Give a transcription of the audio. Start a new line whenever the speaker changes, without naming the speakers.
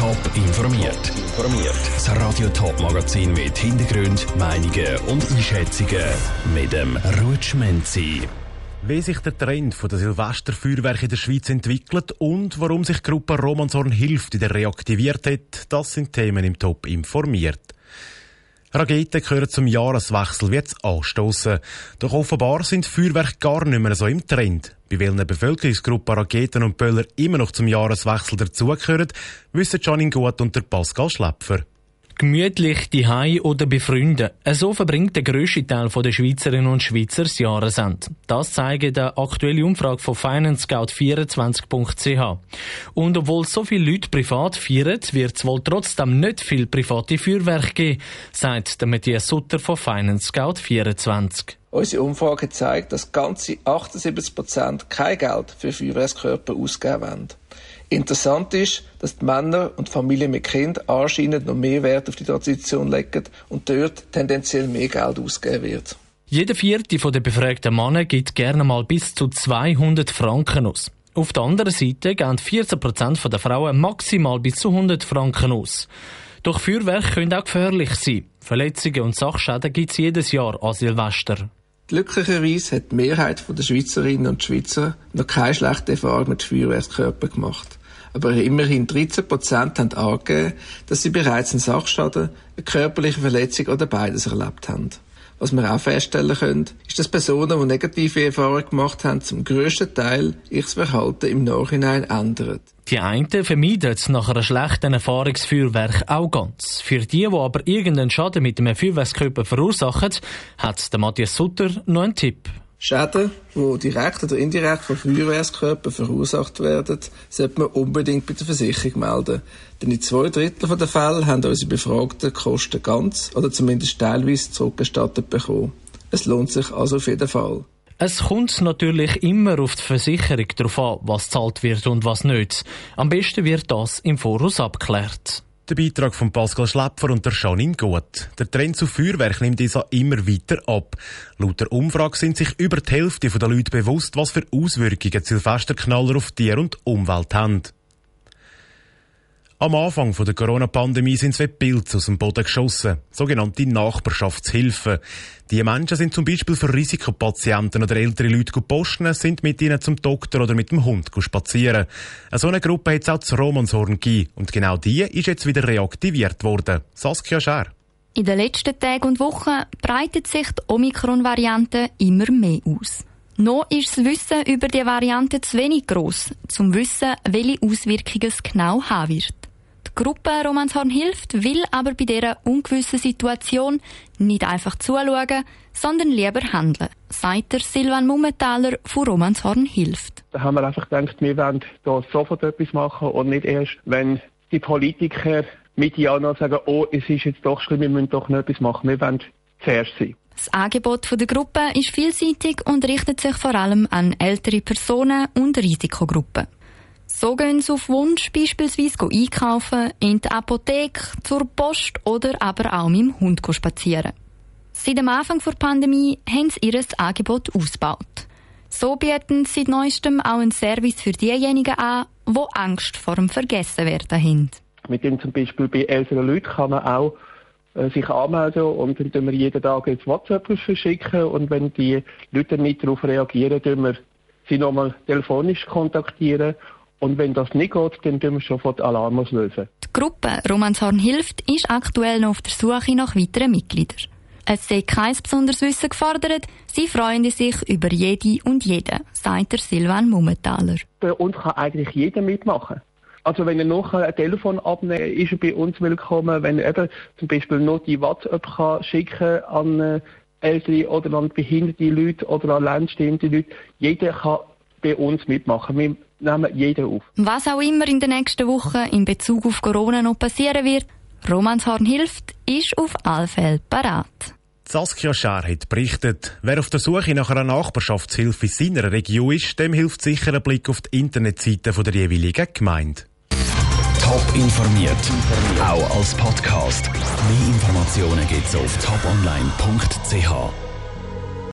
Top informiert. Informiert. Das Radio Top Magazin mit Hintergrund, Meinungen und Einschätzungen mit dem Rutschmenzi.
Wie sich der Trend der Silvesterfeuerwerke in der Schweiz entwickelt und warum sich die Gruppe Romanshorn hilft wieder reaktiviert hat, das sind Themen im Top informiert. Raketen gehören zum Jahreswechsel wie anstoßen. Doch offenbar sind Feuerwerke gar nicht mehr so im Trend. Bei welchen Bevölkerungsgruppen Raketen und Böller immer noch zum Jahreswechsel dazugehören, wissen Janin Gut und der Pascal Schläpfer
gemütlich die oder bei Freunden. So verbringt der grösste Teil der Schweizerinnen und Schweizer das Jahresende. Das zeigt eine aktuelle Umfrage von FinanceScout24.ch. Und obwohl so viele Leute privat feiern, wird es wohl trotzdem nicht viel private Feuerwerke geben, sagt der Matthias Sutter von FinanceScout24.
Unsere Umfrage zeigt, dass ganze 78 Prozent kein Geld für Feuerwerkskörper ausgeben wollen. Interessant ist, dass die Männer und Familien mit Kind anscheinend noch mehr Wert auf die Tradition legen und dort tendenziell mehr Geld ausgeben wird.
Jeder vierte der befragten Männer gibt gerne mal bis zu 200 Franken aus. Auf der anderen Seite geben 14% der Frauen maximal bis zu 100 Franken aus. Doch Feuerwerke können auch gefährlich sein. Verletzungen und Sachschäden gibt es jedes Jahr an Silvester.
Glücklicherweise hat die Mehrheit der Schweizerinnen und Schweizer noch keine schlechte Erfahrung mit Feuerwerkskörpern gemacht aber immerhin 13 Prozent haben angegeben, dass sie bereits einen Sachschaden, eine körperliche Verletzung oder beides erlebt haben. Was wir auch feststellen können, ist, dass Personen, die negative Erfahrungen gemacht haben, zum grössten Teil ihr Verhalten im Nachhinein ändern.
Die einen vermeiden nach einer schlechten Erfahrungsfeuerwerk auch ganz. Für die, die aber irgendeinen Schaden mit dem Feuerwerkskörper verursachen, hat Matthias Sutter noch einen Tipp.
Schäden, die direkt oder indirekt von Feuerwehrskörpern verursacht werden, sollte man unbedingt bei der Versicherung melden. Denn in zwei Drittel der Fälle haben unsere Befragten Kosten ganz oder zumindest teilweise zurückgestattet bekommen. Es lohnt sich also auf jeden Fall.
Es kommt natürlich immer auf die Versicherung darauf an, was zahlt wird und was nicht. Am besten wird das im Voraus abgeklärt.
Der Beitrag von Pascal Schläpfer und der Janine Gut. Der Trend zu Feuerwerk nimmt dieser immer weiter ab. Laut der Umfrage sind sich über die Hälfte der Leute bewusst, was für Auswirkungen Silvesterknaller auf Tier und Umwelt haben. Am Anfang der Corona-Pandemie sind zwei Pilze aus dem Boden geschossen, sogenannte Nachbarschaftshilfen. Die Menschen sind zum Beispiel für Risikopatienten oder ältere Leute posten, sind mit ihnen zum Doktor oder mit dem Hund spazieren. So eine Gruppe hat es auch zu Romanshorn gegeben und genau die ist jetzt wieder reaktiviert worden. Saskia Scher.
In den letzten Tagen und Wochen breitet sich die Omikron-Variante immer mehr aus. Noch ist das Wissen über die Variante zu wenig gross, zum Wissen, welche Auswirkungen es genau haben wird. Die Gruppe Romanshorn hilft, will aber bei dieser ungewissen Situation nicht einfach zuschauen, sondern lieber handeln, sagt der Silvan Mummentaler von Romanshorn hilft.
Da haben wir einfach gedacht, wir wollen da sofort etwas machen und nicht erst, wenn die Politiker mit Jana sagen, oh, es ist jetzt doch schlimm, wir müssen doch noch etwas machen. Wir wollen zuerst sein.
Das Angebot der Gruppe ist vielseitig und richtet sich vor allem an ältere Personen und Risikogruppen. So gehen sie auf Wunsch beispielsweise einkaufen, in die Apotheke, zur Post oder aber auch mit dem Hund spazieren. Seit dem Anfang der Pandemie haben sie ihr Angebot ausgebaut. So bieten sie seit neuestem auch einen Service für diejenigen an, die Angst vor dem Vergessenwerden haben.
Mit dem zum Beispiel bei älteren Leuten kann man auch äh, sich anmelden und dann tun wir jeden Tag ein WhatsApp verschicken und wenn die Leute nicht darauf reagieren, tun wir sie nochmal telefonisch kontaktieren und wenn das nicht geht, dann tun wir sofort Alarm auslösen.
Die Gruppe Romanshorn hilft ist aktuell noch auf der Suche nach weiteren Mitgliedern. Es sei kein besonderes Wissen gefordert, sie freuen sich über jede und jeden, sagt der Silvan Mummentaler.
Bei uns kann eigentlich jeder mitmachen. Also wenn er noch ein Telefon abnehmen ist er bei uns willkommen. Wenn er eben zum Beispiel noch die WhatsApp kann schicken an äh, ältere oder an behinderte Leute oder an lernstehende Leute. Jeder kann bei uns mitmachen. Wir nehmen jeden auf.
Was auch immer in den nächsten Wochen in Bezug auf Corona noch passieren wird, Romanshorn hilft, ist auf alle Fälle parat.
Saskia Schär hat berichtet, wer auf der Suche nach einer Nachbarschaftshilfe in seiner Region ist, dem hilft sicher ein Blick auf die Internetseite der jeweiligen Gemeinde.
Top informiert, auch als Podcast. Mehr Informationen gibt's auf toponline.ch.